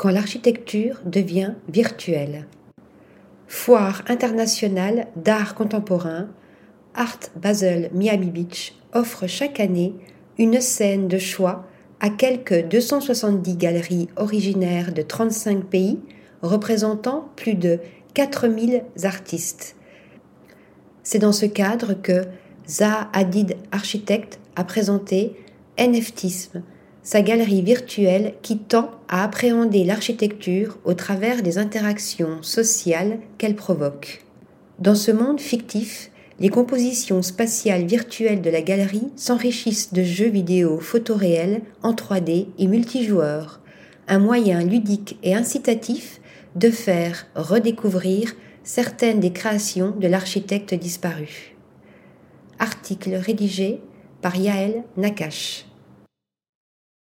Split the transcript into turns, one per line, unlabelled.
quand l'architecture devient virtuelle. Foire internationale d'art contemporain, Art Basel Miami Beach offre chaque année une scène de choix à quelques 270 galeries originaires de 35 pays représentant plus de 4000 artistes. C'est dans ce cadre que Zaha Hadid Architecte a présenté NFTisme, sa galerie virtuelle qui tend à appréhender l'architecture au travers des interactions sociales qu'elle provoque. Dans ce monde fictif, les compositions spatiales virtuelles de la galerie s'enrichissent de jeux vidéo photoréels en 3D et multijoueurs, un moyen ludique et incitatif de faire redécouvrir certaines des créations de l'architecte disparu. Article rédigé par Yaël Nakash.